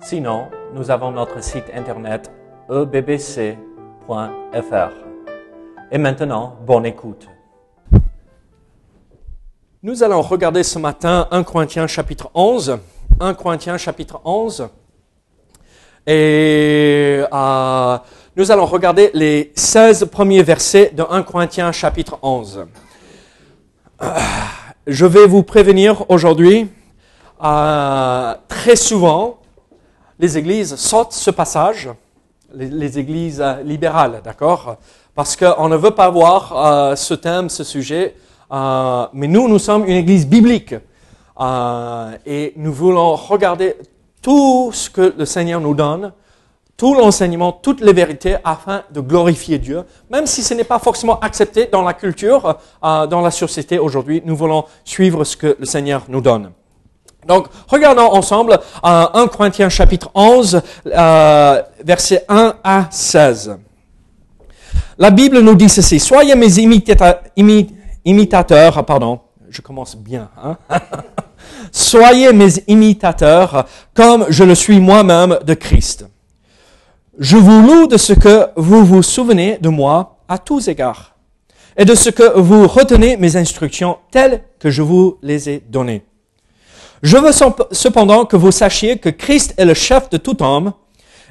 Sinon, nous avons notre site internet ebbc.fr. Et maintenant, bonne écoute. Nous allons regarder ce matin 1 Corinthiens chapitre 11. 1 Corinthiens chapitre 11. Et euh, nous allons regarder les 16 premiers versets de 1 Corinthiens chapitre 11. Je vais vous prévenir aujourd'hui, euh, très souvent, les églises sautent ce passage, les, églises euh, libérales, d'accord? Parce qu'on ne veut pas voir euh, ce thème, ce sujet, euh, mais nous, nous sommes une église biblique. et nous voulons regarder tout ce que le Seigneur nous donne, tout l'enseignement, toutes les vérités afin de glorifier Dieu, même si ce n'est pas forcément accepté dans la culture, dans la société aujourd'hui, nous voulons suivre ce que le Seigneur nous donne. Donc, regardons ensemble euh, 1 Corinthiens chapitre 11, euh, versets 1 à 16. La Bible nous dit ceci, soyez mes imitateurs, pardon, je commence bien, hein? soyez mes imitateurs comme je le suis moi-même de Christ. Je vous loue de ce que vous vous souvenez de moi à tous égards et de ce que vous retenez mes instructions telles que je vous les ai données. Je veux cependant que vous sachiez que Christ est le chef de tout homme,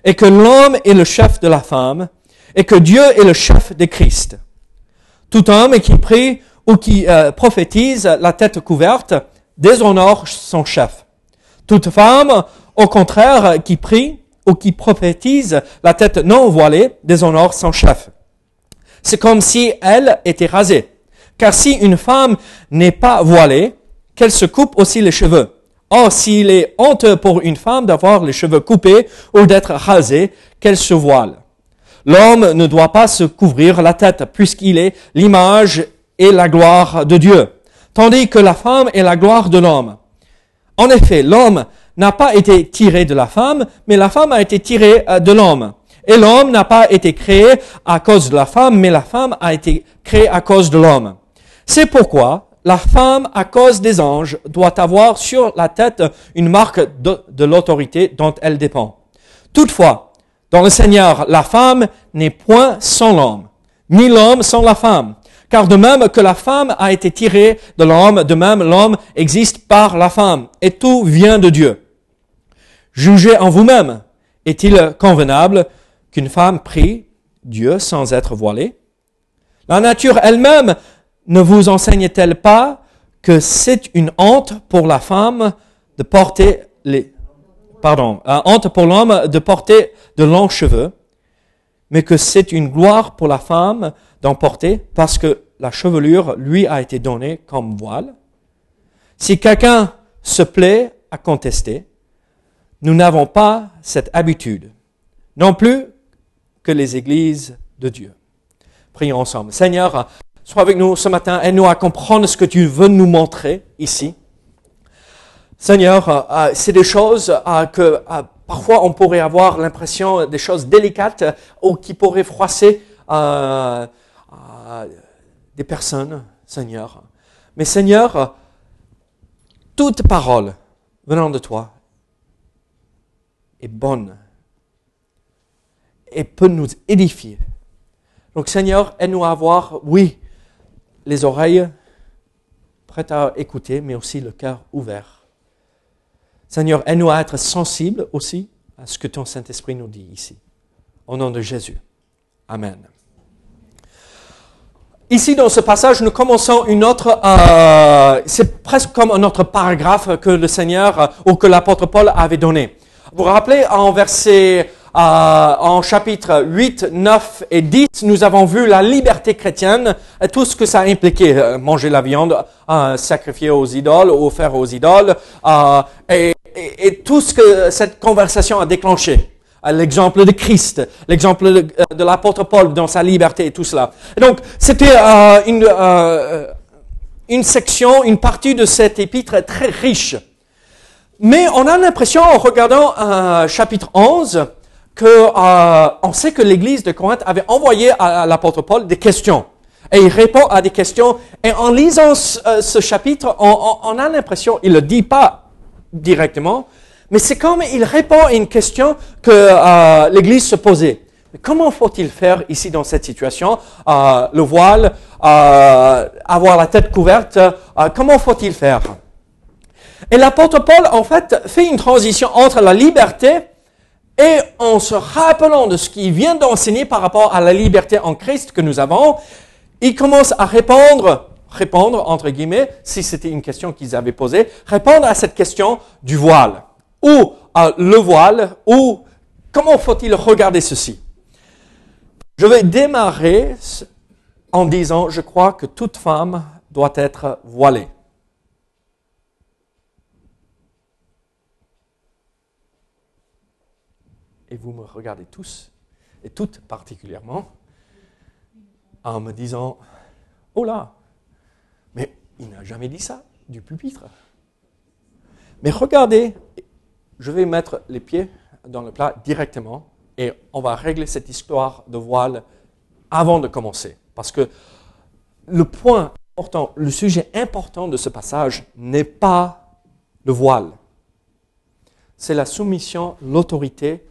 et que l'homme est le chef de la femme, et que Dieu est le chef de Christ. Tout homme qui prie ou qui euh, prophétise la tête couverte déshonore son chef. Toute femme, au contraire, qui prie ou qui prophétise la tête non voilée déshonore son chef. C'est comme si elle était rasée. Car si une femme n'est pas voilée, qu'elle se coupe aussi les cheveux. Or, s'il est honteux pour une femme d'avoir les cheveux coupés ou d'être rasée, qu'elle se voile? L'homme ne doit pas se couvrir la tête, puisqu'il est l'image et la gloire de Dieu, tandis que la femme est la gloire de l'homme. En effet, l'homme n'a pas été tiré de la femme, mais la femme a été tirée euh, de l'homme. Et l'homme n'a pas été créé à cause de la femme, mais la femme a été créée à cause de l'homme. C'est pourquoi la femme, à cause des anges, doit avoir sur la tête une marque de, l'autorité dont elle dépend. Toutefois, dans le Seigneur, la femme n'est point sans l'homme, ni l'homme sans la femme. Car de même que la femme a été tirée de l'homme, de même l'homme existe par la femme, et tout vient de Dieu. Jugez en vous-même, est-il convenable qu'une femme prie Dieu sans être voilée? La nature elle-même ne vous enseigne-t-elle pas que c'est une honte pour la femme de porter les, pardon, une honte pour l'homme de porter de longs cheveux, mais que c'est une gloire pour la femme d'en porter parce que la chevelure lui a été donnée comme voile? Si quelqu'un se plaît à contester, nous n'avons pas cette habitude, non plus que les églises de Dieu. Prions ensemble. Seigneur, Sois avec nous ce matin, aide-nous à comprendre ce que tu veux nous montrer ici. Seigneur, euh, euh, c'est des choses euh, que parfois on pourrait avoir l'impression des choses délicates ou qui pourraient froisser des personnes, Seigneur. Mais Seigneur, toute parole venant de toi est bonne et peut nous édifier. Donc Seigneur, aide-nous à avoir, oui, les oreilles prêtes à écouter, mais aussi le cœur ouvert. Seigneur, aide-nous à être sensibles aussi à ce que ton Saint-Esprit nous dit ici. Au nom de Jésus. Amen. Ici, dans ce passage, nous commençons une autre, euh, c'est presque comme un autre paragraphe que le Seigneur euh, ou que l'apôtre Paul avait donné. Vous vous rappelez, en verset euh, en chapitre 8, 9 et 10, nous avons vu la liberté chrétienne et tout ce que ça impliquait. Euh, manger la viande, euh, sacrifier aux idoles, ou faire aux idoles. et, et, et tout ce que cette conversation a déclenché. Euh, L'exemple de Christ, l'exemple de, euh, l'apôtre Paul dans sa liberté et tout cela. Donc, c'était euh, une, euh, une section, une partie de cet épître très riche. Mais on a l'impression, en regardant euh, chapitre 11, que euh, on sait que l'église de Corinthe avait envoyé à, l'apôtre Paul des questions. Et il répond à des questions. Et en lisant ce, euh, chapitre, on, a l'impression, il ne le dit pas directement, mais c'est comme il répond à une question que euh, l'église se posait. Comment faut-il faire ici dans cette situation Euh, Le voile, euh, avoir la tête couverte, comment faut-il faire? Et l'apôtre Paul, en fait, fait une transition entre la liberté et en se rappelant de ce qu'il vient d'enseigner par rapport à la liberté en Christ que nous avons, il commence à répondre, répondre entre guillemets, si c'était une question qu'ils avaient posée, répondre à cette question du voile. Ou euh, le voile, ou comment faut-il regarder ceci? Je vais démarrer en disant, je crois que toute femme doit être voilée. Et vous me regardez tous, et toutes particulièrement, en me disant, oh là, mais il n'a jamais dit ça du pupitre. Mais regardez, je vais mettre les pieds dans le plat directement, et on va régler cette histoire de voile avant de commencer. Parce que le point important, le sujet important de ce passage n'est pas le voile. C'est la soumission, l'autorité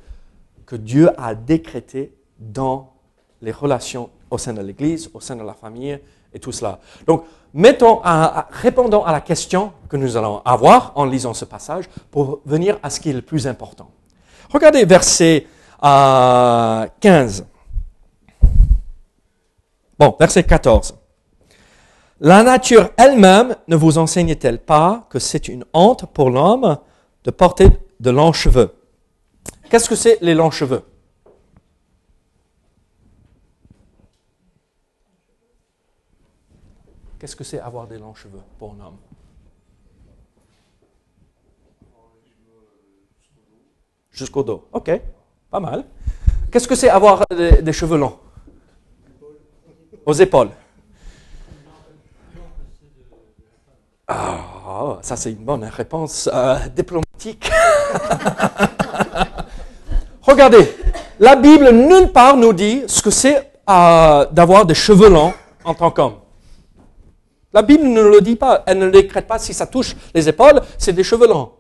que Dieu a décrété dans les relations au sein de l'Église, au sein de la famille et tout cela. Donc, mettons à- répondons à la question que nous allons avoir en lisant ce passage pour venir à ce qui est le plus important. Regardez verset euh, 15. Bon, verset 14. La nature elle-même ne vous enseigne-t-elle pas que c'est une honte pour l'homme de porter de longs cheveux? Qu'est-ce que c'est les longs cheveux? Qu'est-ce que c'est avoir des longs cheveux pour un homme? Jusqu'au dos. Ok, pas mal. Qu'est-ce que c'est avoir des, cheveux longs? Aux épaules. Ah, ça c'est une bonne réponse euh, diplomatique. Regardez, la Bible nulle part nous dit ce que c'est euh, d'avoir des cheveux longs en tant qu'homme. La Bible ne le dit pas, elle ne décrète pas si ça touche les épaules, c'est des cheveux longs.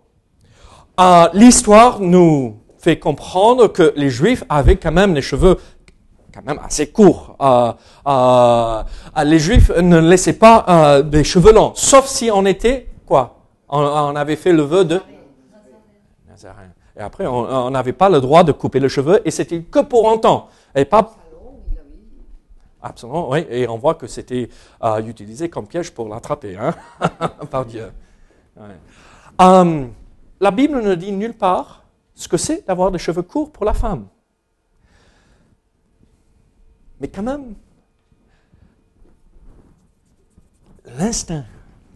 Euh, L'histoire nous fait comprendre que les Juifs avaient quand même des cheveux quand même assez courts. Euh, euh, les Juifs ne laissaient pas des cheveux longs, sauf si on était quoi on, avait fait le vœu de. Et après, on n'avait pas le droit de couper les cheveux et c'était que pour un temps. Et pas. Absolument, oui. Et on voit que c'était euh, utilisé comme piège pour l'attraper, hein, par Dieu. Hum, la Bible ne dit nulle part ce que c'est d'avoir des cheveux courts pour la femme. Mais quand même, l'instinct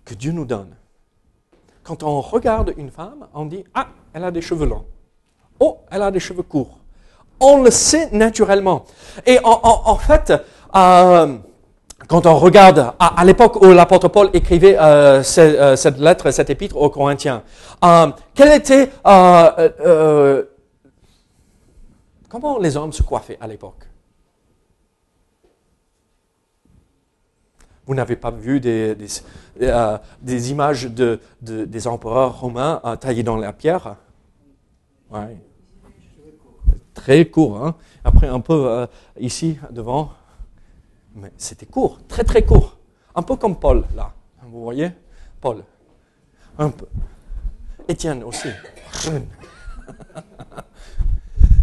que Dieu nous donne, quand on regarde une femme, on dit Ah, elle a des cheveux longs. Oh, elle a des cheveux courts. On le sait naturellement. Et en, fait, euh, quand on regarde à, l'époque où l'apôtre Paul écrivait euh, ce- euh, cette lettre, cet épître aux Corinthiens, quel était comment les hommes se coiffaient à l'époque? Vous n'avez pas vu des, euh, images de, de- des empereurs romains euh, taillés dans la pierre? Ouais. Très court. Hein? Après, un peu euh, ici, devant. Mais c'était court, très très court. Un peu comme Paul, là. Vous voyez? Paul. Un peu. Étienne aussi.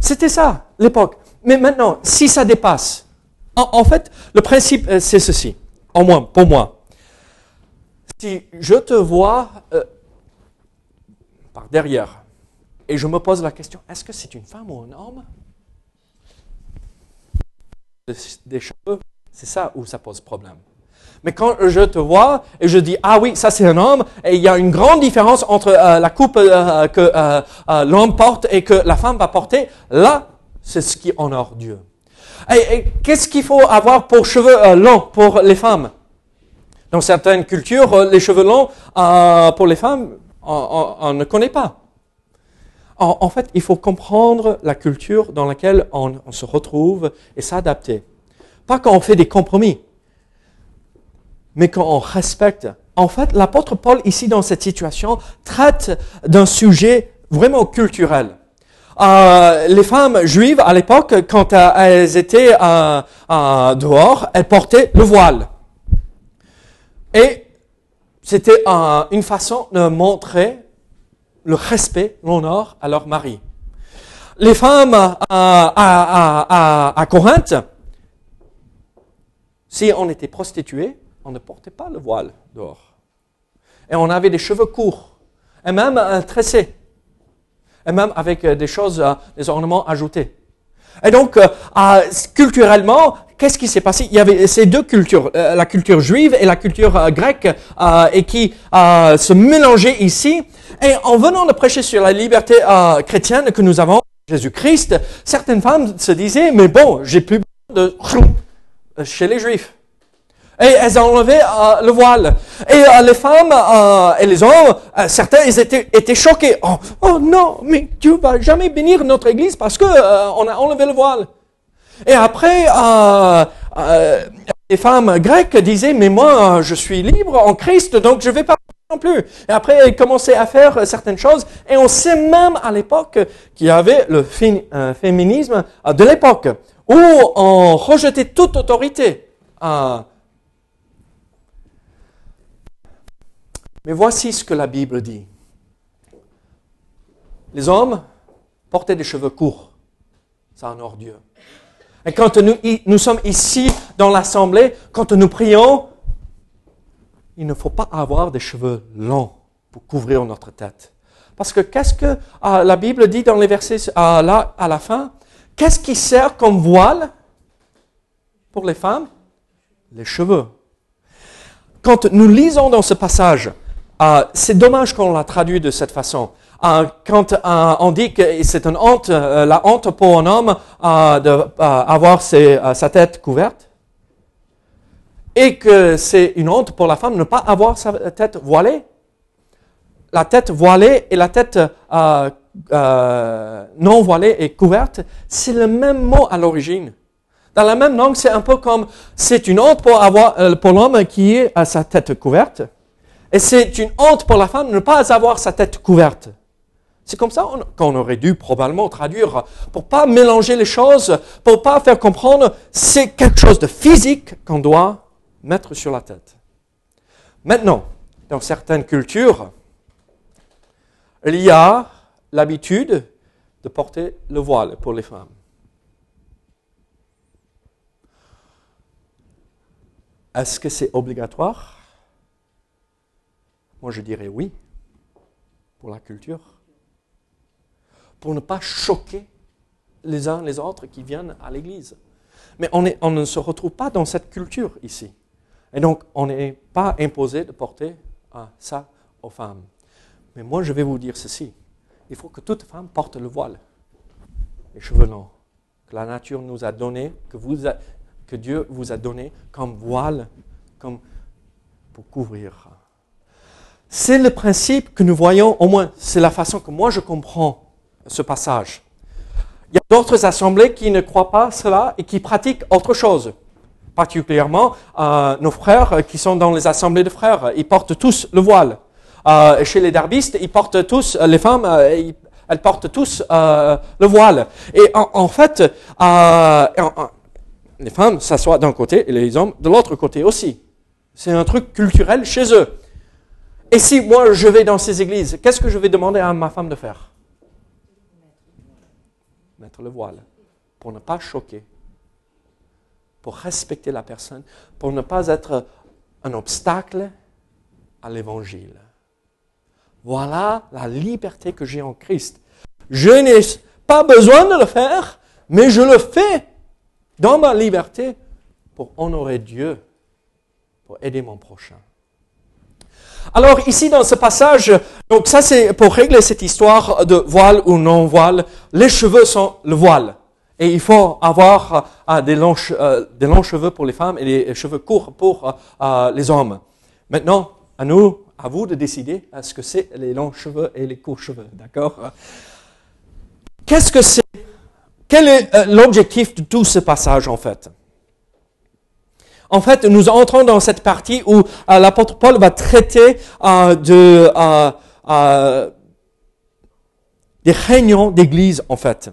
C'était ça, l'époque. Mais maintenant, si ça dépasse, en, fait, le principe, c'est ceci, au moins pour moi. Si je te vois euh, par derrière et je me pose la question, est-ce que c'est une femme ou un homme? Des- cheveux, c'est ça où ça pose problème. Mais quand je te vois et je dis, ah oui, ça c'est un homme, et il y a une grande différence entre euh, la coupe euh, que l'homme porte et que la femme va porter, là, c'est ce qui honore Dieu. Qu'est-ce qu'il faut avoir pour cheveux longs pour les femmes? Dans certaines cultures, les cheveux longs pour les femmes, on, ne connaît pas. En, fait, il faut comprendre la culture dans laquelle on se retrouve et s'adapter. Pas quand on fait des compromis mais quand on respecte. En fait, l'apôtre Paul, ici dans cette situation, traite d'un sujet vraiment culturel. Euh, les femmes juives à l'époque, quand euh, elles étaient euh, dehors, elles portaient le voile. Et c'était une façon de montrer le respect, l'honneur à leur mari. Les femmes à, Corinthe, si on était prostituée, on ne portait pas le voile dehors. Et on avait des cheveux courts, et même un tressé, et même avec euh, des choses, euh, des ornements ajoutés. Et donc, euh, culturellement, qu'est-ce qui s'est passé? Il y avait ces deux cultures, la culture juive et la culture grecque, et qui se mélangeaient ici. Et en venant de prêcher sur la liberté chrétienne que nous avons, Jésus-Christ, certaines femmes se disaient, mais bon, j'ai plus besoin de chez les juifs. Et elles ont enlevé euh, le voile. Et euh, les femmes euh, et les hommes, certains, ils étaient, étaient choqués. Oh, oh, non, mais Dieu va jamais bénir notre église parce que on a enlevé le voile. Et après, les femmes grecques disaient, mais moi, je suis libre en Christ, donc je vais pas non plus. Et après, elles commençaient à faire certaines choses. Et on sait même à l'époque qu'il y avait le féminisme de l'époque, où on rejetait toute autorité. Mais voici ce que la Bible dit. Les hommes portaient des cheveux courts. Ça honore Dieu. Et quand nous, sommes ici dans l'assemblée, quand nous prions, il ne faut pas avoir des cheveux longs pour couvrir notre tête. Parce que qu'est-ce que ah, la Bible dit dans les versets ah, à la fin Qu'est-ce qui sert comme voile pour les femmes? Les cheveux. Quand nous lisons dans ce passage, euh, c'est dommage qu'on l'a traduit de cette façon. Euh, quand euh, on dit que c'est une honte, la honte pour un homme d'avoir sa tête couverte, et que c'est une honte pour la femme de ne pas avoir sa tête voilée. La tête voilée et la tête non voilée et couverte, c'est le même mot à l'origine. Dans la même langue, c'est un peu comme c'est une honte pour avoir pour l'homme qui a sa tête couverte et c'est une honte pour la femme de ne pas avoir sa tête couverte. C'est comme ça qu'on aurait dû probablement traduire pour pas mélanger les choses, pour pas faire comprendre c'est quelque chose de physique qu'on doit mettre sur la tête. Maintenant, dans certaines cultures, il y a l'habitude de porter le voile pour les femmes. Est-ce que c'est obligatoire? Moi, je dirais oui, pour la culture. Pour ne pas choquer les uns les autres qui viennent à l'église. Mais on, ne se retrouve pas dans cette culture ici. Et donc, on n'est pas imposé de porter ah, ça aux femmes. Mais moi, je vais vous dire ceci. Il faut que toute femme porte le voile, les cheveux longs, que la nature nous a donné, que, que Dieu vous a donné comme voile, comme pour couvrir. C'est le principe que nous voyons, au moins c'est la façon que moi je comprends ce passage. Il y a d'autres assemblées qui ne croient pas cela et qui pratiquent autre chose. Particulièrement euh, nos frères qui sont dans les assemblées de frères, ils portent tous le voile. Euh, chez les darbistes, ils portent tous, les femmes, euh, elles portent tous le voile. Et en, fait, les femmes s'assoient d'un côté et les hommes de l'autre côté aussi. C'est un truc culturel chez eux. Et si moi je vais dans ces églises, qu'est-ce que je vais demander à ma femme de faire? Mettre le voile, pour ne pas choquer, pour respecter la personne, pour ne pas être un obstacle à l'évangile. Voilà la liberté que j'ai en Christ. Je n'ai pas besoin de le faire, mais je le fais dans ma liberté pour honorer Dieu pour aider mon prochain. Alors ici dans ce passage, donc ça c'est pour régler cette histoire de voile ou non voile, les cheveux sont le voile. Et il faut avoir euh, des, longs, euh, des, longs, cheveux pour les femmes et des cheveux courts pour euh, les hommes. Maintenant, à nous, à vous de décider ce que c'est les longs cheveux et les courts cheveux, d'accord? Qu'est-ce que c'est? Quel est l'objectif de tout ce passage en fait? En fait, nous entrons dans cette partie où euh, l'apôtre Paul va traiter euh, euh, des réunions d'église, en fait.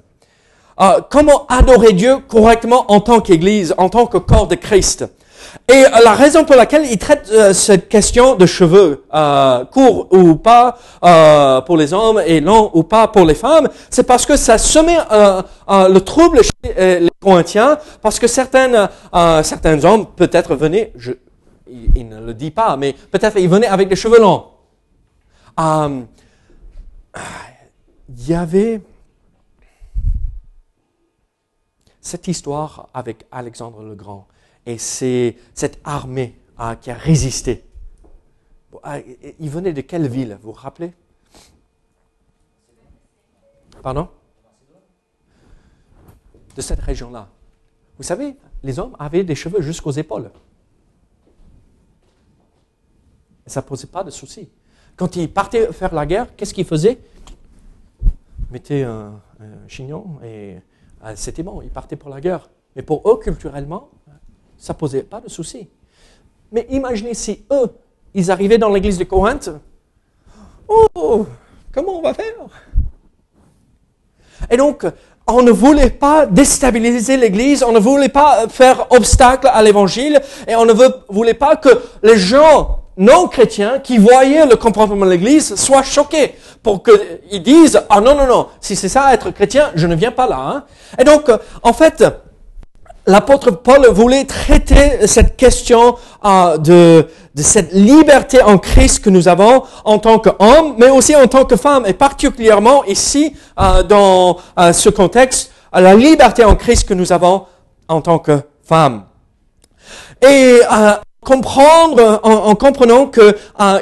comment adorer Dieu correctement en tant qu'église, en tant que corps de Christ? Et la raison pour laquelle il traite euh, cette question de cheveux euh, courts ou pas euh, pour les hommes et longs ou pas pour les femmes, c'est parce que ça semait le trouble chez les Corinthiens, parce que certains hommes peut-être venaient, je, il, ne le dit pas, mais peut-être ils venaient avec des cheveux longs. il y avait cette histoire avec Alexandre le Grand et c'est cette armée hein, qui a résisté. Ah, il venait de quelle ville, vous vous rappelez? Pardon? De cette région-là. Vous savez, les hommes avaient des cheveux jusqu'aux épaules. Et ça ne posait pas de soucis. Quand ils partaient faire la guerre, qu'est-ce qu'ils faisaient? Ils mettaient un, chignon et ah, c'était bon, ils partaient pour la guerre. Mais pour eux, culturellement, ça ne posait pas de souci. Mais imaginez si eux, ils arrivaient dans l'église de Corinthe. Oh, comment on va faire? Et donc, on ne voulait pas déstabiliser l'église, on ne voulait pas faire obstacle à l'évangile, et on ne voulait pas que les gens non chrétiens qui voyaient le comportement de l'église soient choqués pour qu'ils disent, ah non, non, non, si c'est ça être chrétien, je ne viens pas là. Hein. Et donc, en fait, l'apôtre Paul voulait traiter cette question euh, de, cette liberté en Christ que nous avons en tant qu'homme, mais aussi en tant que femme, et particulièrement ici, euh, dans euh, ce contexte, la liberté en Christ que nous avons en tant que femme. Et comprendre en, en, comprenant que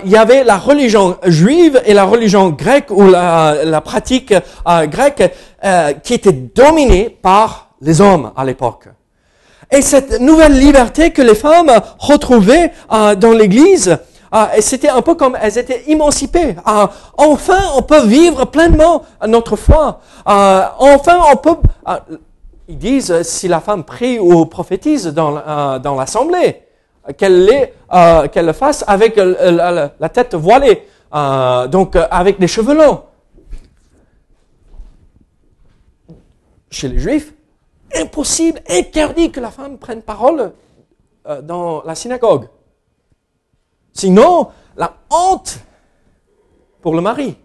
il y avait la religion juive et la religion grecque ou la, pratique grecque qui était dominée par les hommes à l'époque. Et cette nouvelle liberté que les femmes retrouvaient euh, dans l'Église, euh, c'était un peu comme elles étaient émancipées. Euh, enfin, on peut vivre pleinement notre foi. enfin, on peut... ils disent, si la femme prie ou prophétise dans, dans l'assemblée, qu'elle qu'elle le fasse avec la, la tête voilée, donc avec des cheveux longs. Chez les Juifs, impossible, interdit que la femme prenne parole euh, dans la synagogue. Sinon, la honte pour le mari.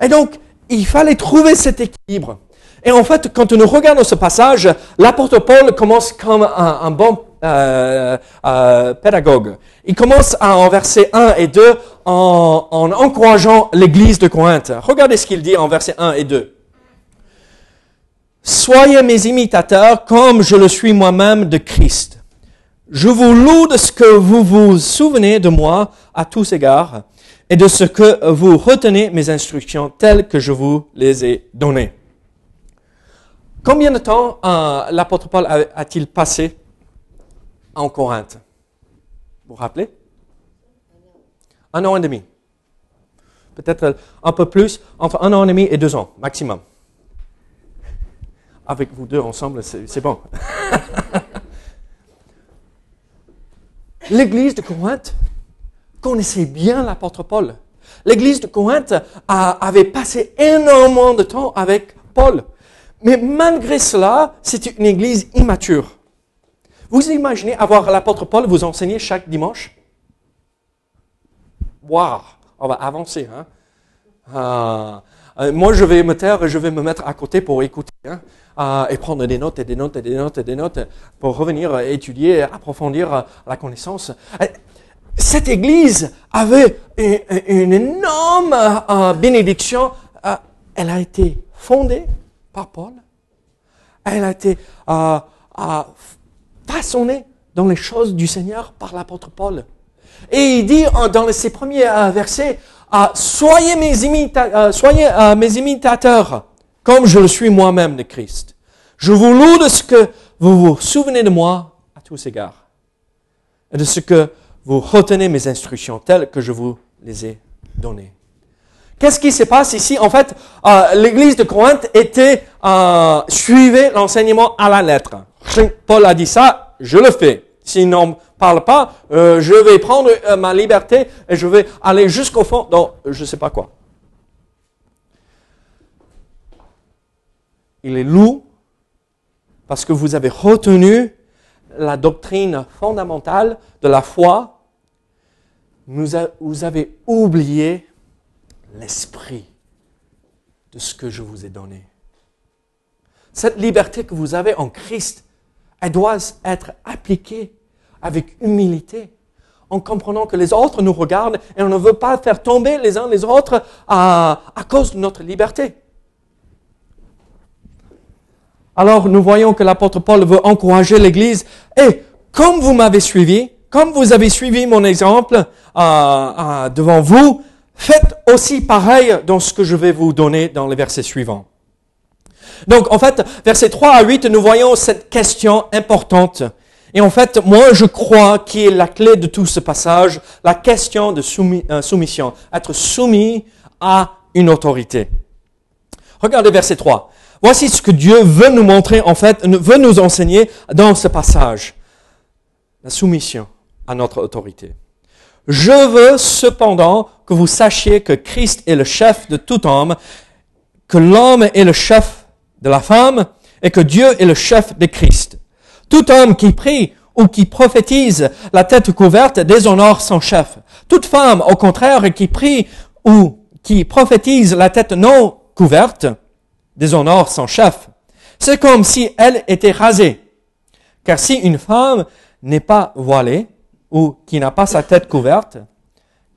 Et donc, il fallait trouver cet équilibre. Et en fait, quand nous regardons ce passage, l'apôtre Paul commence comme un, bon euh, euh, pédagogue. Il commence en versets 1 et 2 en, en encourageant l'église de Corinthe. Regardez ce qu'il dit en versets 1 et 2. Soyez mes imitateurs comme je le suis moi-même de Christ. Je vous loue de ce que vous vous souvenez de moi à tous égards et de ce que vous retenez mes instructions telles que je vous les ai données. Combien de temps euh, l'apôtre Paul a-t-il passé en Corinthe Vous vous rappelez? Un an et demi. Peut-être un peu plus, entre un an et demi et deux ans maximum avec vous deux ensemble, c'est bon. L'église de Corinthe connaissait bien l'apôtre Paul. L'église de Corinthe avait passé énormément de temps avec Paul. Mais malgré cela, c'était une église immature. Vous imaginez avoir l'apôtre Paul vous enseigner chaque dimanche? Waouh On va avancer. Hein? Ah, euh, moi, je vais me taire et je vais me mettre à côté pour écouter. Hein? et prendre des notes et des notes et des notes et des notes pour revenir étudier, approfondir la connaissance. Cette église avait une, énorme euh, bénédiction. Euh, elle a été fondée par Paul. Elle a été euh, façonnée dans les choses du Seigneur par l'apôtre Paul. Et il dit dans ses premiers euh, versets, ah, soyez, mes, euh, euh, mes imitateurs, comme je le suis moi-même de Christ. Je vous loue de ce que vous vous souvenez de moi à tous égards, et de ce que vous retenez mes instructions telles que je vous les ai données. Qu'est-ce qui se passe ici? En fait, l'église de Corinthe était suivait l'enseignement à la lettre. Paul a dit ça, je le fais. S'il n'en parle pas, euh, je vais prendre euh, ma liberté et je vais aller jusqu'au fond dans je ne sais pas quoi. Il est loup parce que vous avez retenu la doctrine fondamentale de la foi. Vous avez oublié l'esprit de ce que je vous ai donné. Cette liberté que vous avez en Christ, elle doit être appliquée avec humilité, en comprenant que les autres nous regardent et on ne veut pas faire tomber les uns les autres à, cause de notre liberté. Alors nous voyons que l'apôtre Paul veut encourager l'Église. Et comme vous m'avez suivi, comme vous avez suivi mon exemple euh, euh, devant vous, faites aussi pareil dans ce que je vais vous donner dans les versets suivants. Donc en fait, versets 3 à 8, nous voyons cette question importante et en fait, moi, je crois qu'il est la clé de tout ce passage, la question de euh, soumission, être soumis à une autorité. Regardez verset 3. Voici ce que Dieu veut nous montrer, en fait, veut nous enseigner dans ce passage. La soumission à notre autorité. Je veux cependant que vous sachiez que Christ est le chef de tout homme, que l'homme est le chef de la femme et que Dieu est le chef de Christ. Tout homme qui prie ou qui prophétise la tête couverte déshonore son chef. Toute femme, au contraire, qui prie ou qui prophétise la tête non couverte déshonore son chef. C'est comme si elle était rasée. Car si une femme n'est pas voilée ou qui n'a pas sa tête couverte,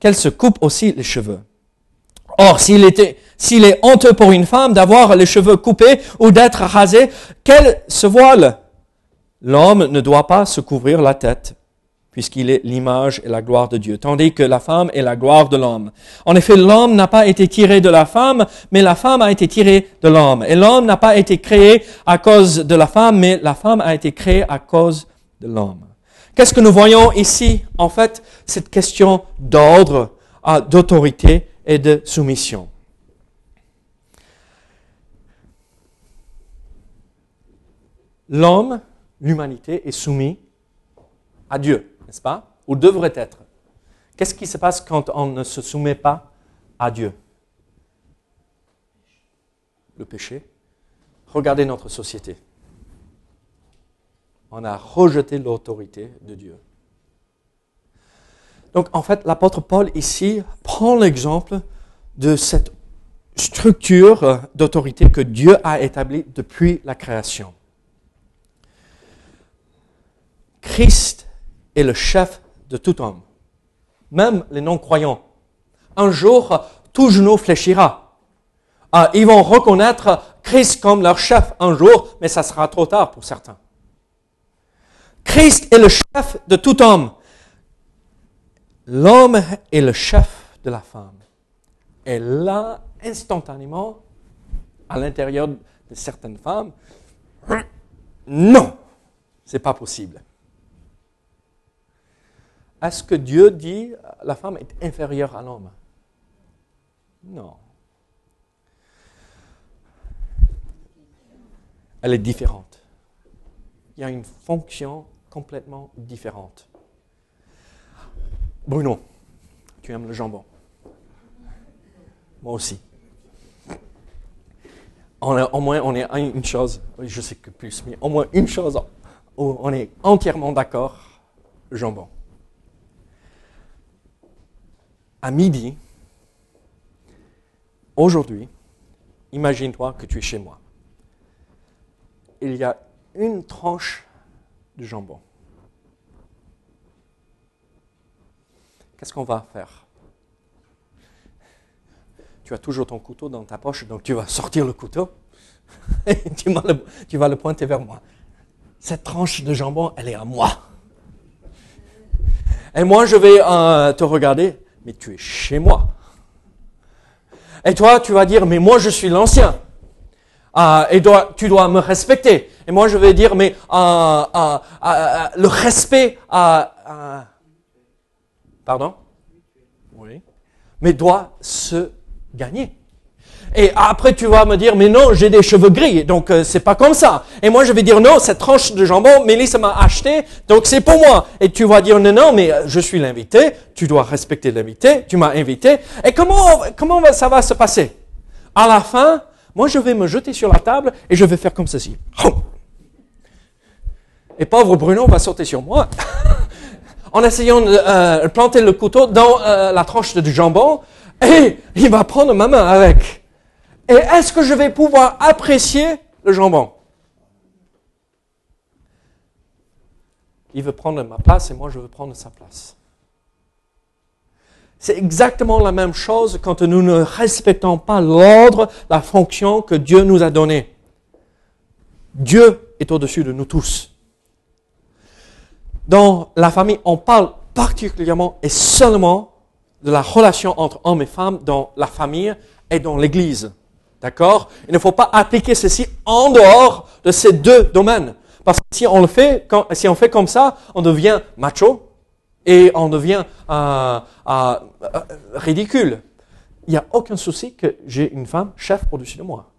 qu'elle se coupe aussi les cheveux. Or, s'il est honteux pour une femme d'avoir les cheveux coupés ou d'être rasée, qu'elle se voile? L'homme ne doit pas se couvrir la tête, puisqu'il est l'image et la gloire de Dieu, tandis que la femme est la gloire de l'homme. En effet, l'homme n'a pas été tiré de la femme, mais la femme a été tirée de l'homme. Et l'homme n'a pas été créé à cause de la femme, mais la femme a été créée à cause de l'homme. Qu'est-ce que nous voyons ici? En fait, cette question d'ordre, d'autorité et de soumission. L'homme l'humanité est soumise à Dieu, n'est-ce pas? Ou devrait être. Qu'est-ce qui se passe quand on ne se soumet pas à Dieu? Le péché. Regardez notre société. On a rejeté l'autorité de Dieu. Donc en fait, l'apôtre Paul ici prend l'exemple de cette structure d'autorité que Dieu a établie depuis la création. Christ est le chef de tout homme, même les non-croyants. Un jour, tout genou fléchira. Ah, ils vont reconnaître Christ comme leur chef un jour, mais ça sera trop tard pour certains. Christ est le chef de tout homme. L'homme est le chef de la femme. Et là, instantanément, à l'intérieur de certaines femmes, non, c'est pas possible. Est-ce que Dieu dit la femme est inférieure à l'homme? Non. Elle est différente. Il y a une fonction complètement différente. Bruno, tu aimes le jambon. Moi aussi. au moins, on est une chose, je sais que plus, mais au moins une chose, on est entièrement d'accord, le jambon à midi, aujourd'hui, imagine-toi que tu es chez moi. Il y a une tranche de jambon. Qu'est-ce qu'on va faire? Tu as toujours ton couteau dans ta poche, donc tu vas sortir le couteau et tu vas le, pointer vers moi. Cette tranche de jambon, elle est à moi. Et moi, je vais euh, te regarder, mais tu es chez moi. Et toi, tu vas dire, mais moi, je suis l'ancien. Euh, et tu dois me respecter. Et moi, je vais dire, mais euh, le respect, pardon, oui, mais doit se gagner. Et après, tu vas me dire, mais non, j'ai des cheveux gris, donc euh, c'est pas comme ça. Et moi, je vais dire, non, cette tranche de jambon, Mélissa m'a acheté, donc c'est pour moi. Et tu vas dire, non, non, mais euh, je suis l'invité, tu dois respecter l'invité, tu m'as invité. Et comment, comment ça va se passer? À la fin, moi, je vais me jeter sur la table et je vais faire comme ceci. Et pauvre Bruno va sauter sur moi en essayant de euh, planter le couteau dans la tranche de jambon et il va prendre ma main avec. Et est-ce que je vais pouvoir apprécier le jambon? Il veut prendre ma place et moi je veux prendre sa place. C'est exactement la même chose quand nous ne respectons pas l'ordre, la fonction que Dieu nous a donnée. Dieu est au-dessus de nous tous. Dans la famille, on parle particulièrement et seulement de la relation entre hommes et femmes dans la famille et dans l'Église. D'accord? Il ne faut pas appliquer ceci en dehors de ces deux domaines. Parce que si on le fait, si on fait comme ça, on devient macho et on devient euh, euh, euh, ridicule. Il n'y a aucun souci que j'ai une femme chef au-dessus de moi,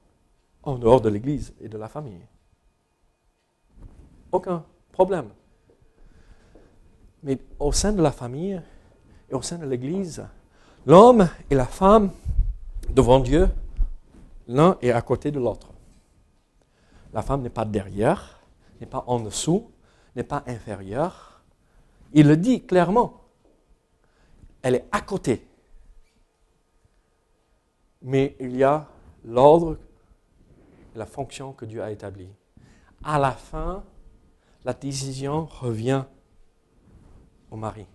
en dehors de l'Église et de la famille. Aucun problème. Mais au sein de la famille et au sein de l'Église, l'homme et la femme devant Dieu L'un est à côté de l'autre. La femme n'est pas derrière, n'est pas en dessous, n'est pas inférieure. Il le dit clairement. Elle est à côté. Mais il y a l'ordre, la fonction que Dieu a établie. À la fin, la décision revient au mari.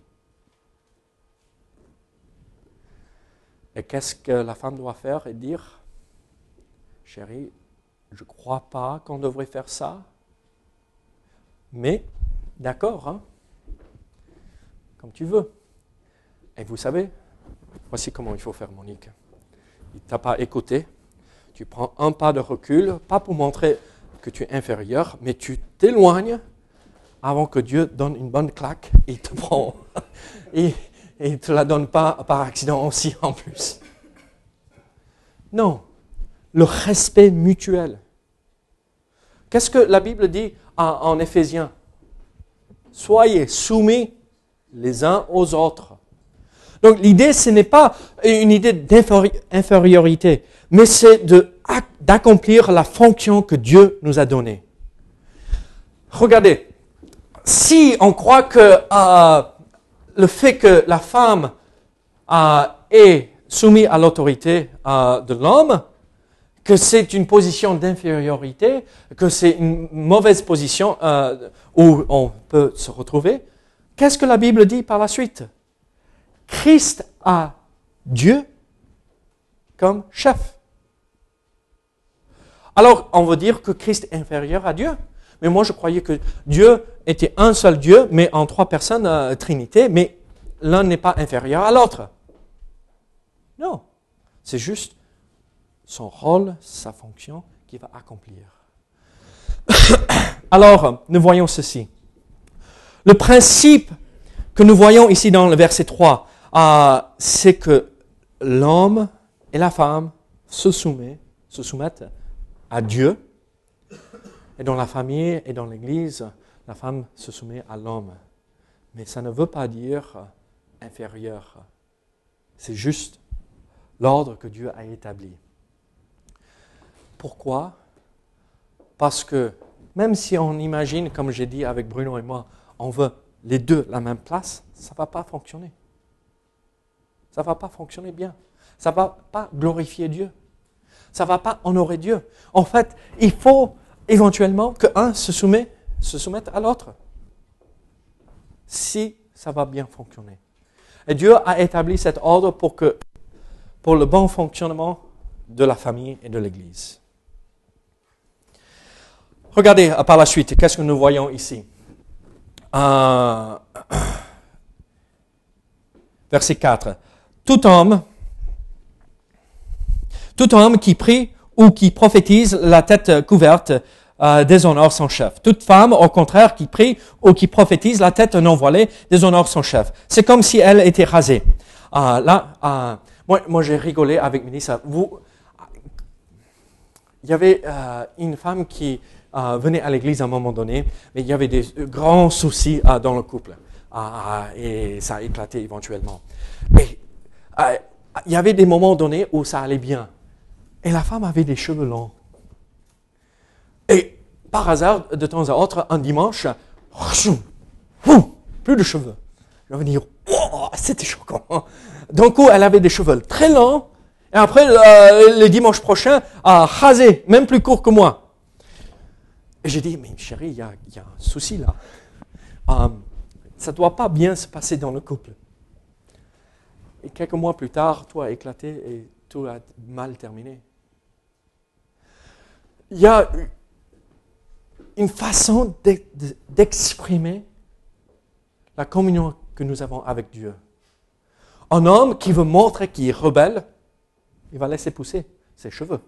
Et qu'est-ce que la femme doit faire et dire chérie, je ne crois pas qu'on devrait faire ça. Mais, d'accord, hein, comme tu veux. Et vous savez, voici comment il faut faire, Monique. Il ne t'a pas écouté. Tu prends un pas de recul, pas pour montrer que tu es inférieur, mais tu t'éloignes avant que Dieu donne une bonne claque il te prend. et, il ne te la donne pas par accident aussi en plus. Non, le respect mutuel. Qu'est-ce que la Bible dit en, Éphésiens? Soyez soumis les uns aux autres. Donc l'idée, ce n'est pas une idée d'infériorité, mais c'est d'accomplir la fonction que Dieu nous a donnée. Regardez, si on croit que euh, le fait que la femme euh, est soumise à l'autorité euh, de l'homme, que c'est une position d'infériorité, que c'est une mauvaise position où on peut se retrouver, qu'est-ce que la Bible dit par la suite? Christ a Dieu comme chef. Alors, on veut dire que Christ est inférieur à Dieu? Mais moi, je croyais que Dieu était un seul Dieu, mais en trois personnes, euh, Trinité, mais l'un n'est pas inférieur à l'autre. Non, c'est juste son rôle, sa fonction qu'il va accomplir. Alors, nous voyons ceci. Le principe que nous voyons ici dans le verset 3, euh, c'est que l'homme et la femme se, se soumettent à Dieu. Et dans la famille et dans l'Église, la femme se soumet à l'homme. Mais ça ne veut pas dire inférieur. C'est juste l'ordre que Dieu a établi. Pourquoi? Parce que même si on imagine, comme j'ai dit avec Bruno et moi, on veut les deux la même place, ça ne va pas fonctionner. Ça ne va pas fonctionner bien. Ça ne va pas glorifier Dieu. Ça ne va pas honorer Dieu. En fait, il faut éventuellement qu'un se, soumet, se soumette à l'autre. Si ça va bien fonctionner. Et Dieu a établi cet ordre pour, que, pour le bon fonctionnement de la famille et de l'Église. Regardez euh, par la suite, qu'est-ce que nous voyons ici? Euh, verset 4. Tout homme, tout homme qui prie ou qui prophétise la tête couverte euh, déshonore son chef. Toute femme, au contraire, qui prie ou qui prophétise la tête non voilée déshonore son chef. C'est comme si elle était rasée. Euh, là, euh, moi, moi j'ai rigolé avec Mélissa. Vous, il y avait euh, une femme qui euh, venait à l'église à un moment donné, mais il y avait des grands soucis euh, dans le couple. et ça a éclaté éventuellement. Et il y avait des moments donnés où ça allait bien. Et la femme avait des cheveux longs. Et par hasard, de temps à autre, un dimanche, plus de cheveux. Je vais dire, c'était choquant. D'un coup, elle avait des cheveux très longs, et après, le, dimanche prochain, à raser, même plus court que moi. Et j'ai dit, mais chérie, il y, a, un souci là. Euh, ça ne doit pas bien se passer dans le couple. Et quelques mois plus tard, tout a éclaté et tout a mal terminé. Il y a une façon d'exprimer la communion que nous avons avec Dieu. Un homme qui veut montrer qu'il est rebelle, il va laisser pousser ses cheveux.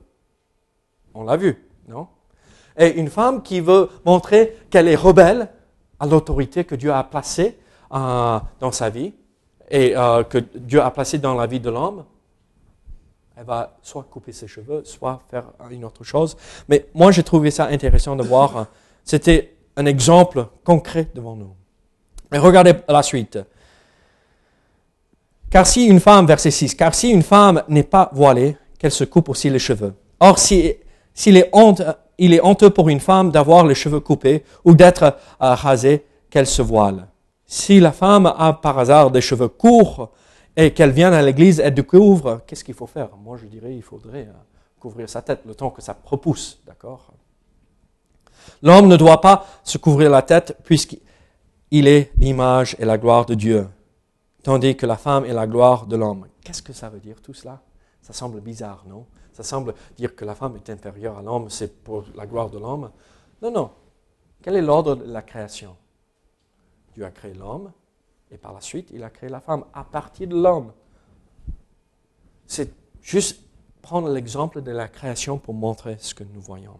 On l'a vu, non? Et une femme qui veut montrer qu'elle est rebelle à l'autorité que Dieu a placée euh, dans sa vie et euh, que Dieu a placée dans la vie de l'homme, elle va soit couper ses cheveux, soit faire une autre chose. Mais moi, j'ai trouvé ça intéressant de voir. C'était un exemple concret devant nous. Et regardez la suite. Car si une femme, verset 6, car si une femme n'est pas voilée, qu'elle se coupe aussi les cheveux. Or, honte, il est honteux pour une femme d'avoir les cheveux coupés ou d'être euh, rasée, qu'elle se voile. Si la femme a par hasard des cheveux courts et qu'elle vient à l'église et découvre, qu'est-ce qu'il faut faire? Moi, je dirais, il faudrait euh, couvrir sa tête le temps que ça repousse, d'accord? L'homme ne doit pas se couvrir la tête puisqu'il est l'image et la gloire de Dieu tandis que la femme est la gloire de l'homme. Qu'est-ce que ça veut dire tout cela? Ça semble bizarre, non? Ça semble dire que la femme est inférieure à l'homme, c'est pour la gloire de l'homme? Non, non. Quel est l'ordre de la création? Dieu a créé l'homme et par la suite, il a créé la femme à partir de l'homme. C'est juste prendre l'exemple de la création pour montrer ce que nous voyons.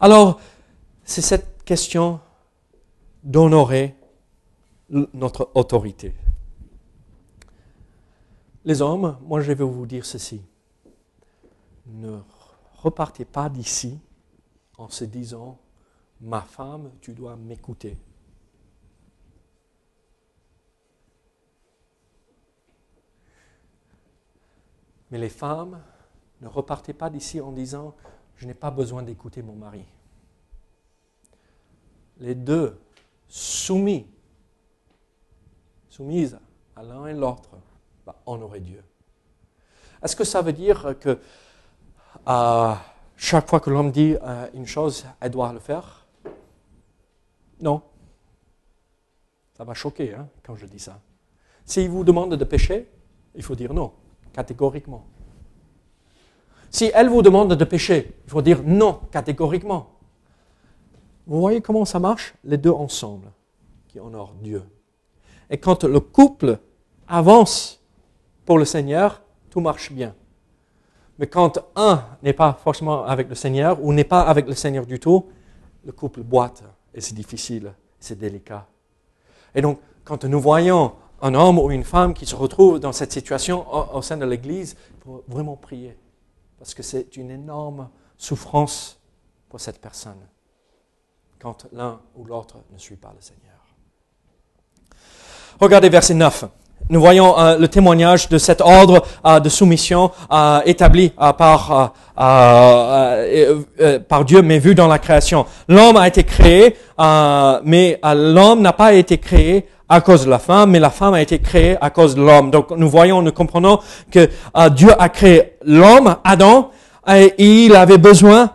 Alors, c'est cette question d'honorer notre autorité. Les hommes, moi je vais vous dire ceci. Ne repartez pas d'ici en se disant, ma femme, tu dois m'écouter. Mais les femmes, ne repartez pas d'ici en disant, je n'ai pas besoin d'écouter mon mari. Les deux, soumis, soumises à l'un et l'autre, bah, honorer Dieu. Est-ce que ça veut dire que chaque fois que l'homme dit euh, une chose, elle doit le faire? Non. Ça va choquer hein, quand je dis ça. S'il vous demande de pécher, il faut dire non, catégoriquement. Si elle vous demande de pécher, il faut dire non, catégoriquement. Vous voyez comment ça marche? Les deux ensemble, qui honorent Dieu. Et quand le couple avance pour le Seigneur, tout marche bien. Mais quand un n'est pas forcément avec le Seigneur ou n'est pas avec le Seigneur du tout, le couple boite et c'est difficile, c'est délicat. Et donc, quand nous voyons un homme ou une femme qui se retrouve dans cette situation au, sein de l'Église, il faut vraiment prier. Parce que c'est une énorme souffrance pour cette personne quand l'un ou l'autre ne suit pas le Seigneur. Regardez verset 9 nous voyons euh, le témoignage de cet ordre euh, de soumission euh, établi par, Dieu, mais vu dans la création. L'homme a été créé, mais l'homme n'a pas été créé à cause de la femme, mais la femme a été créée à cause de l'homme. Donc nous voyons, nous comprenons que Dieu a créé l'homme, Adam, et il avait besoin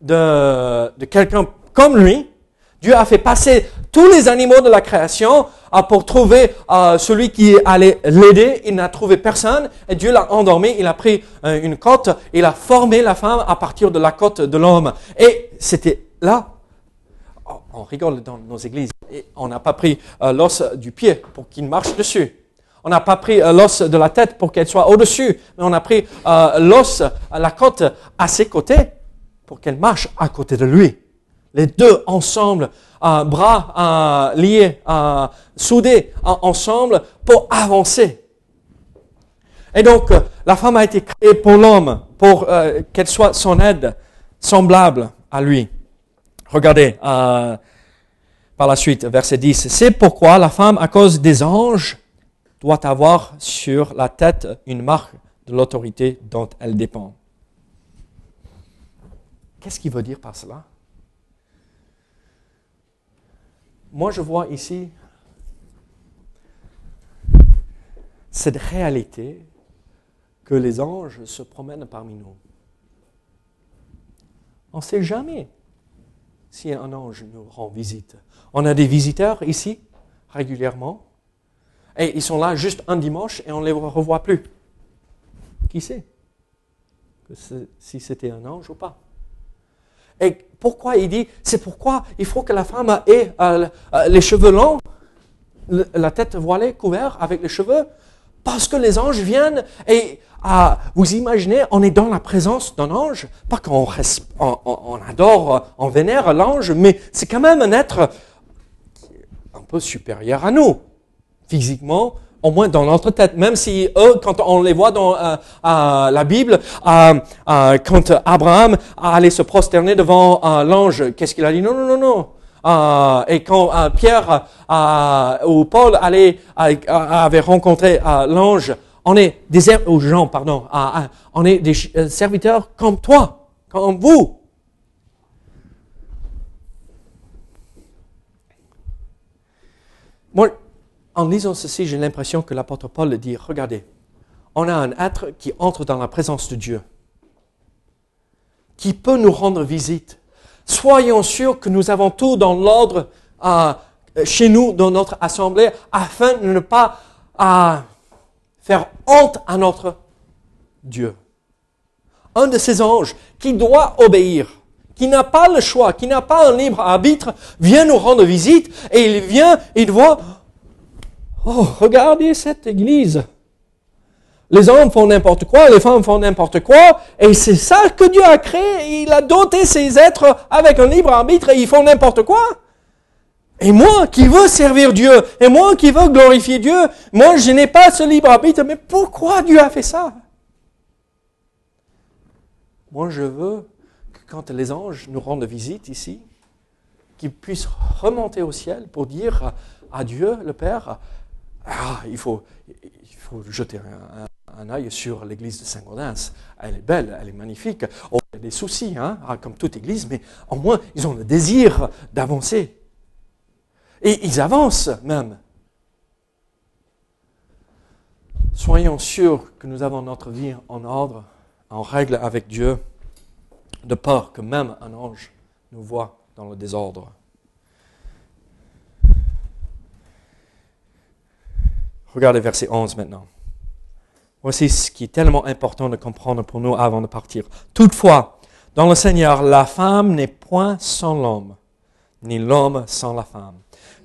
de, de quelqu'un comme lui. Dieu a fait passer tous les animaux de la création pour trouver euh, celui qui allait l'aider. Il n'a trouvé personne et Dieu l'a endormi. Il a pris euh, une côte. Il a formé la femme à partir de la côte de l'homme. Et c'était là. On rigole dans nos églises. Et on n'a pas pris euh, l'os du pied pour qu'il marche dessus. on n'a pas pris euh, l'os de la tête pour qu'elle soit au-dessus, mais on a pris euh, l'os, la côte à ses côtés pour qu'elle marche à côté de lui. Les deux ensemble, bras liés, soudés ensemble pour avancer. Et donc, la femme a été créée pour l'homme, pour qu'elle soit son aide semblable à lui. Regardez, par la suite, verset 10. C'est pourquoi la femme, à cause des anges, doit avoir sur la tête une marque de l'autorité dont elle dépend. Qu'est-ce qu'il veut dire par cela? Moi, je vois ici cette réalité que les anges se promènent parmi nous. On ne sait jamais si un ange nous rend visite. On a des visiteurs ici régulièrement. Et ils sont là juste un dimanche et on ne les revoit plus. Qui sait si c'était un ange ou pas? Et pourquoi il dit, c'est pourquoi il faut que la femme ait euh, euh, les cheveux longs, la tête voilée, couverte avec les cheveux, parce que les anges viennent et ah, vous imaginez, on est dans la présence d'un ange, pas qu'on on, adore, on vénère l'ange, mais c'est quand même un être un peu supérieur à nous, physiquement, au moins dans notre tête. Même si eux, quand on les voit dans euh, euh, la Bible, euh, quand Abraham allait se prosterner devant l'ange, qu'est-ce qu'il a dit? Non, non, non, non. et quand Pierre ou Paul allait, avait rencontré l'ange, on est des gens, pardon, on est des serviteurs comme toi, comme vous. En lisant ceci, j'ai l'impression que l'apôtre Paul dit, regardez, on a un être qui entre dans la présence de Dieu, qui peut nous rendre visite. Soyons sûrs que nous avons tout dans l'ordre euh, chez nous, dans notre assemblée, afin de ne pas euh, faire honte à notre Dieu. Un de ces anges qui doit obéir, qui n'a pas le choix, qui n'a pas un libre arbitre, vient nous rendre visite et il vient, il voit, oh, regardez cette église. Les hommes font n'importe quoi, les femmes font n'importe quoi, et c'est ça que Dieu a créé. Il a doté ces êtres avec un libre arbitre et ils font n'importe quoi. Et moi qui veux servir Dieu, et moi qui veux glorifier Dieu, moi je n'ai pas ce libre arbitre, mais pourquoi Dieu a fait ça? Moi je veux que quand les anges nous rendent visite ici, qu'ils puissent remonter au ciel pour dire à Dieu, le Père, ah, il, faut, il faut jeter un, œil sur l'église de Saint-Gaudens. Elle est belle, elle est magnifique. Oh, il y a des soucis, hein, comme toute église, mais au moins ils ont le désir d'avancer. Et ils avancent même. Soyons sûrs que nous avons notre vie en ordre, en règle avec Dieu, de peur que même un ange nous voit dans le désordre. Regardez verset 11 maintenant. Voici ce qui est tellement important de comprendre pour nous avant de partir. Toutefois, dans le Seigneur, la femme n'est point sans l'homme, ni l'homme sans la femme.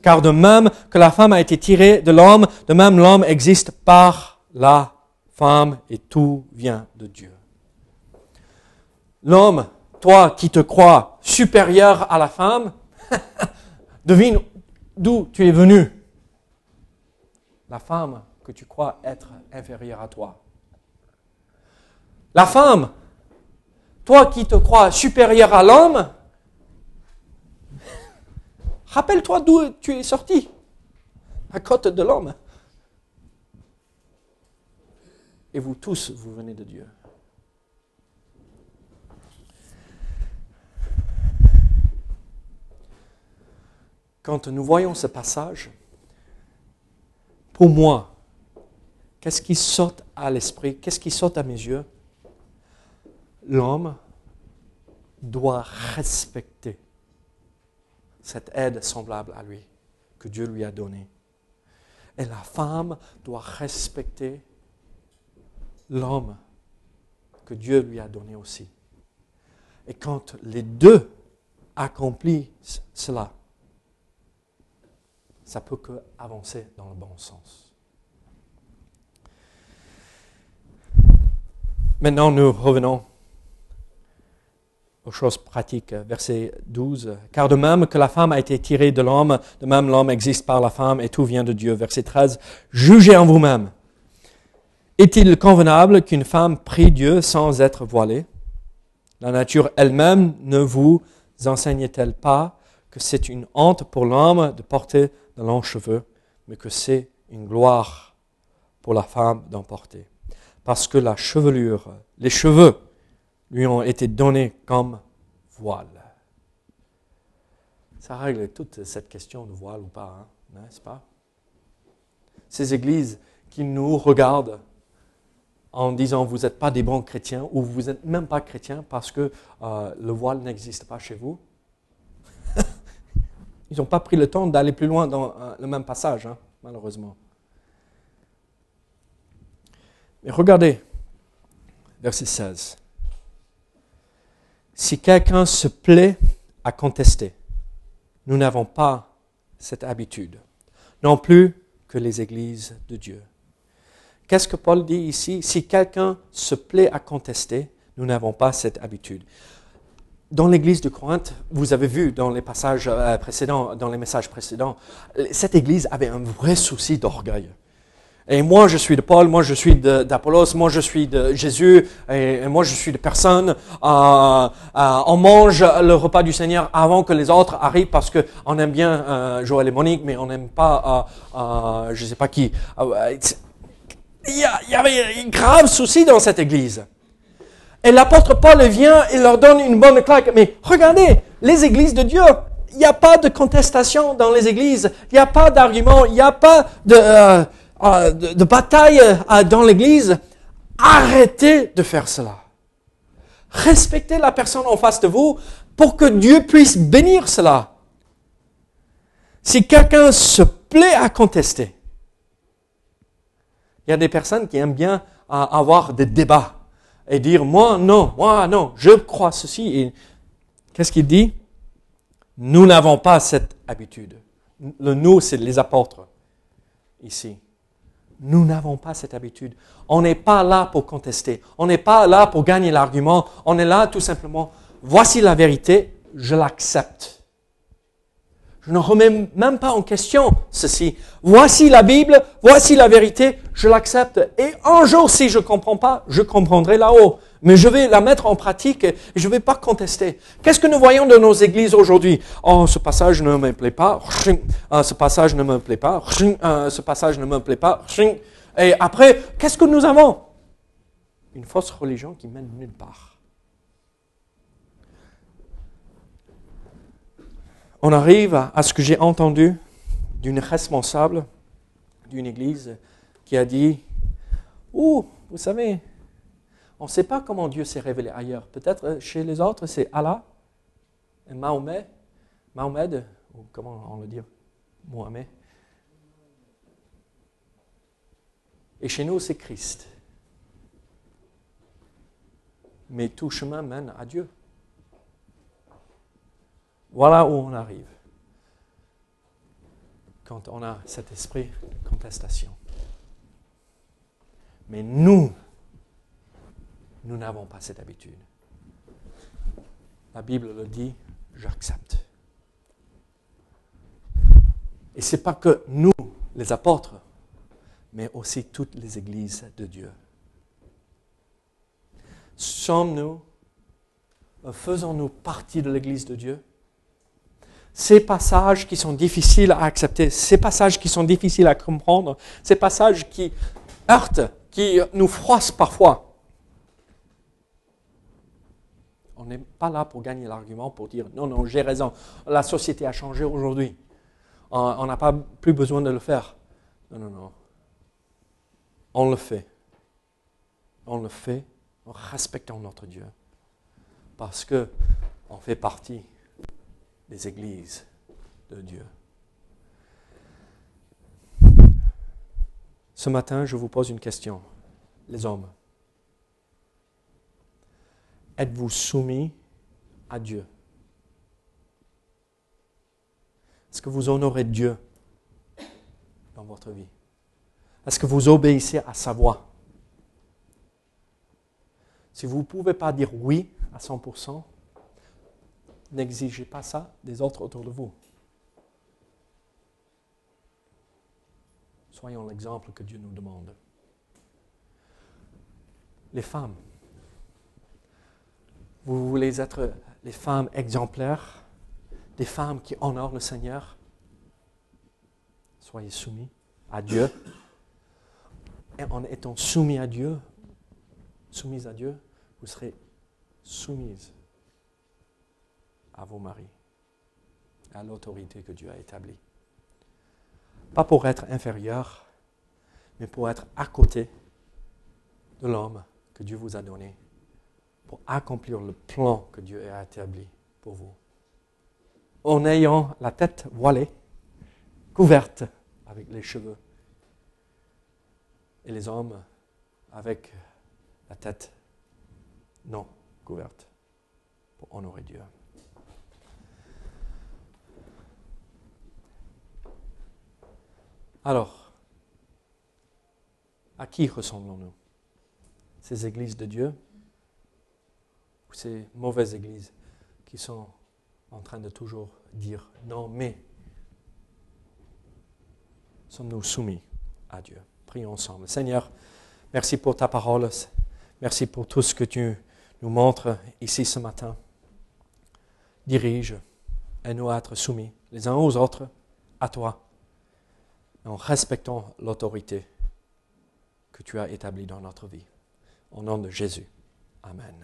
Car de même que la femme a été tirée de l'homme, de même l'homme existe par la femme et tout vient de Dieu. L'homme, toi qui te crois supérieur à la femme, devine d'où tu es venu. La femme que tu crois être inférieure à toi. La femme, toi qui te crois supérieur à l'homme, Rappelle-toi d'où tu es sorti. La côte de l'homme. Et vous tous, vous venez de Dieu. Quand nous voyons ce passage, pour moi, qu'est-ce qui saute à l'esprit, qu'est-ce qui saute à mes yeux? L'homme doit respecter cette aide semblable à lui que Dieu lui a donnée. Et la femme doit respecter l'homme que Dieu lui a donné aussi. Et quand les deux accomplissent cela, ça peut que avancer dans le bon sens. Maintenant, nous revenons aux choses pratiques. Verset 12. Car de même que la femme a été tirée de l'homme, de même l'homme existe par la femme et tout vient de Dieu. Verset 13. Jugez en vous-même. Est-il convenable qu'une femme prie Dieu sans être voilée? La nature elle-même ne vous enseigne-t-elle pas que c'est une honte pour l'homme de porter longs cheveux, mais que c'est une gloire pour la femme d'en porter Parce que la chevelure, les cheveux, lui ont été donnés comme voile. Ça règle toute cette question de voile ou pas, hein, n'est-ce pas? Ces églises qui nous regardent en disant vous n'êtes pas des bons chrétiens ou vous n'êtes même pas chrétiens parce que euh, le voile n'existe pas chez vous. Ils n'ont pas pris le temps d'aller plus loin dans euh, le même passage, hein, malheureusement. Mais regardez, verset 16. Si quelqu'un se plaît à contester, nous n'avons pas cette habitude, non plus que les églises de Dieu. Qu'est-ce que Paul dit ici? Si quelqu'un se plaît à contester, nous n'avons pas cette habitude. Dans l'église de Corinthe, vous avez vu dans les passages euh, précédents, dans les messages précédents, cette église avait un vrai souci d'orgueil. Et moi, je suis de Paul, moi, je suis d'Apollos, moi, je suis de Jésus, et, moi, je suis de personne. Euh, euh, on mange le repas du Seigneur avant que les autres arrivent parce que on aime bien Joël et Monique, mais on n'aime pas, je sais pas qui. Il y, y avait un grave souci dans cette église. Et l'apôtre Paul vient et leur donne une bonne claque. Mais regardez, les églises de Dieu, il n'y a pas de contestation dans les églises, il n'y a pas d'argument, il n'y a pas de euh, de, bataille euh, dans l'Église, arrêtez de faire cela. Respectez la personne en face de vous pour que Dieu puisse bénir cela. Si quelqu'un se plaît à contester, il y a des personnes qui aiment bien euh, avoir des débats et dire moi non, moi non, je crois ceci. Qu'est-ce qu'il dit? Nous n'avons pas cette habitude. Le nous, c'est les apôtres ici. Nous n'avons pas cette habitude. On n'est pas là pour contester. On n'est pas là pour gagner l'argument. On est là tout simplement, voici la vérité, je l'accepte. Je ne remets même pas en question ceci. Voici la Bible, voici la vérité, je l'accepte. Et un jour, si je ne comprends pas, je comprendrai là-haut mais je vais la mettre en pratique et je ne vais pas contester. Qu'est-ce que nous voyons dans nos églises aujourd'hui? Oh, ce passage ne me plaît pas. Ah, ce passage ne me plaît pas. Ah, ce passage ne me plaît pas. Et après, qu'est-ce que nous avons? Une fausse religion qui mène nulle part. On arrive à ce que j'ai entendu d'une responsable d'une église qui a dit, Oh, vous savez, on ne sait pas comment Dieu s'est révélé ailleurs. Peut-être euh, chez les autres, c'est Allah, et Mahomet, Mahomet, ou comment on le dit, Mohamed. Et chez nous, c'est Christ. Mais tout chemin mène à Dieu. Voilà où on arrive quand on a cet esprit de contestation. Mais nous, nous n'avons pas cette habitude. La Bible le dit, j'accepte. Et ce n'est pas que nous, les apôtres, mais aussi toutes les églises de Dieu. Sommes-nous, faisons-nous partie de l'église de Dieu? Ces passages qui sont difficiles à accepter, ces passages qui sont difficiles à comprendre, ces passages qui heurtent, qui nous froissent parfois, On n'est pas là pour gagner l'argument, pour dire non, non, j'ai raison. La société a changé aujourd'hui. On n'a pas plus besoin de le faire. Non, non, non. On le fait. On le fait en respectant notre Dieu. Parce que on fait partie des églises de Dieu. Ce matin, je vous pose une question, les hommes. Êtes-vous soumis à Dieu? Est-ce que vous honorez Dieu dans votre vie? Est-ce que vous obéissez à sa voix? Si vous ne pouvez pas dire oui à 100%, n'exigez pas ça des autres autour de vous. Soyons l'exemple que Dieu nous demande. Les femmes, vous voulez être les femmes exemplaires, des femmes qui honorent le Seigneur? Soyez soumis à Dieu. Et en étant soumis à Dieu, soumise à Dieu, vous serez soumise à vos maris, à l'autorité que Dieu a établie. Pas pour être inférieur, mais pour être à côté de l'homme que Dieu vous a donné, pour accomplir le plan que Dieu a établi pour vous. En ayant la tête voilée, couverte avec les cheveux, et les hommes avec la tête non couverte pour honorer Dieu. Alors, à qui ressemblons-nous? Ces églises de Dieu ou ces mauvaises églises qui sont en train de toujours dire non, mais sommes-nous soumis à Dieu? Prions ensemble. Seigneur, merci pour ta parole. Merci pour tout ce que tu nous montres ici ce matin. Dirige et nous être soumis les uns aux autres, à toi, en respectant l'autorité que tu as établie dans notre vie. Au nom de Jésus. Amen.